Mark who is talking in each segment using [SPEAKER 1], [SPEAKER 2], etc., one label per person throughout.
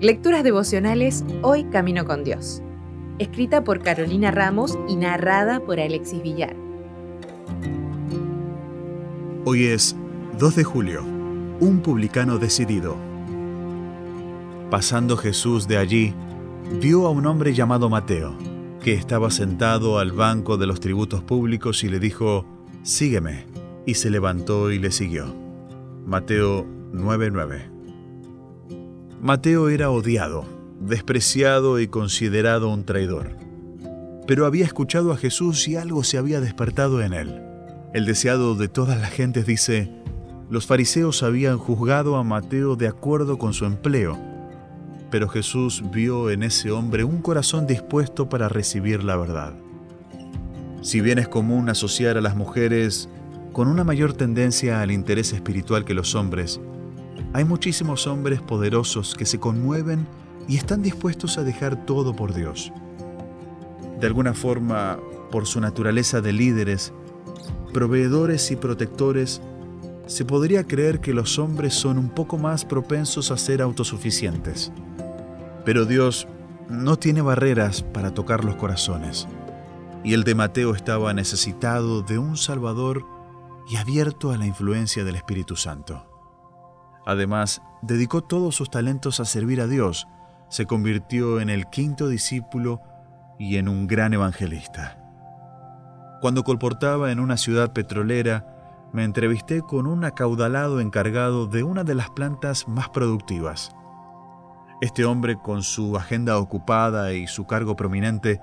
[SPEAKER 1] Lecturas devocionales Hoy Camino con Dios. Escrita por Carolina Ramos y narrada por Alexis Villar.
[SPEAKER 2] Hoy es 2 de julio. Un publicano decidido. Pasando Jesús de allí, vio a un hombre llamado Mateo, que estaba sentado al banco de los tributos públicos y le dijo, Sígueme. Y se levantó y le siguió. Mateo 9:9 Mateo era odiado, despreciado y considerado un traidor. Pero había escuchado a Jesús y algo se había despertado en él. El deseado de todas las gentes dice, los fariseos habían juzgado a Mateo de acuerdo con su empleo, pero Jesús vio en ese hombre un corazón dispuesto para recibir la verdad. Si bien es común asociar a las mujeres con una mayor tendencia al interés espiritual que los hombres, hay muchísimos hombres poderosos que se conmueven y están dispuestos a dejar todo por Dios. De alguna forma, por su naturaleza de líderes, proveedores y protectores, se podría creer que los hombres son un poco más propensos a ser autosuficientes. Pero Dios no tiene barreras para tocar los corazones. Y el de Mateo estaba necesitado de un Salvador y abierto a la influencia del Espíritu Santo. Además, dedicó todos sus talentos a servir a Dios, se convirtió en el quinto discípulo y en un gran evangelista. Cuando colportaba en una ciudad petrolera, me entrevisté con un acaudalado encargado de una de las plantas más productivas. Este hombre, con su agenda ocupada y su cargo prominente,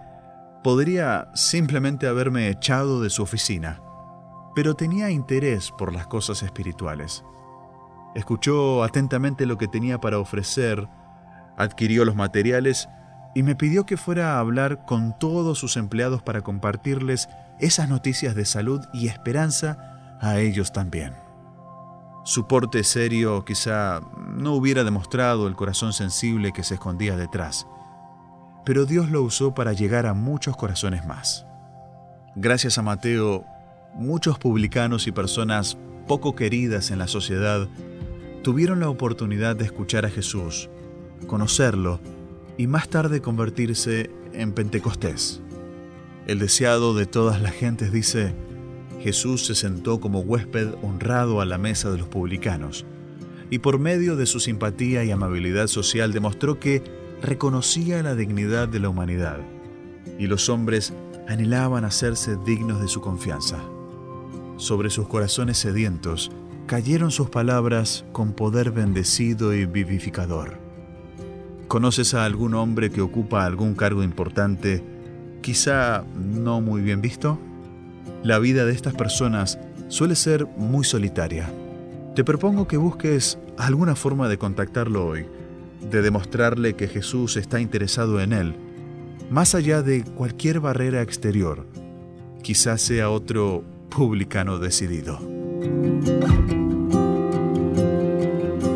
[SPEAKER 2] podría simplemente haberme echado de su oficina, pero tenía interés por las cosas espirituales. Escuchó atentamente lo que tenía para ofrecer, adquirió los materiales y me pidió que fuera a hablar con todos sus empleados para compartirles esas noticias de salud y esperanza a ellos también. Su porte serio quizá no hubiera demostrado el corazón sensible que se escondía detrás, pero Dios lo usó para llegar a muchos corazones más. Gracias a Mateo, muchos publicanos y personas poco queridas en la sociedad tuvieron la oportunidad de escuchar a Jesús, conocerlo y más tarde convertirse en Pentecostés. El deseado de todas las gentes dice, Jesús se sentó como huésped honrado a la mesa de los publicanos, y por medio de su simpatía y amabilidad social demostró que reconocía la dignidad de la humanidad, y los hombres anhelaban hacerse dignos de su confianza. Sobre sus corazones sedientos cayeron sus palabras con poder bendecido y vivificador. ¿Conoces a algún hombre que ocupa algún cargo importante, quizá no muy bien visto? La vida de estas personas suele ser muy solitaria. Te propongo que busques alguna forma de contactarlo hoy, de demostrarle que Jesús está interesado en él, más allá de cualquier barrera exterior. Quizás sea otro publicano decidido.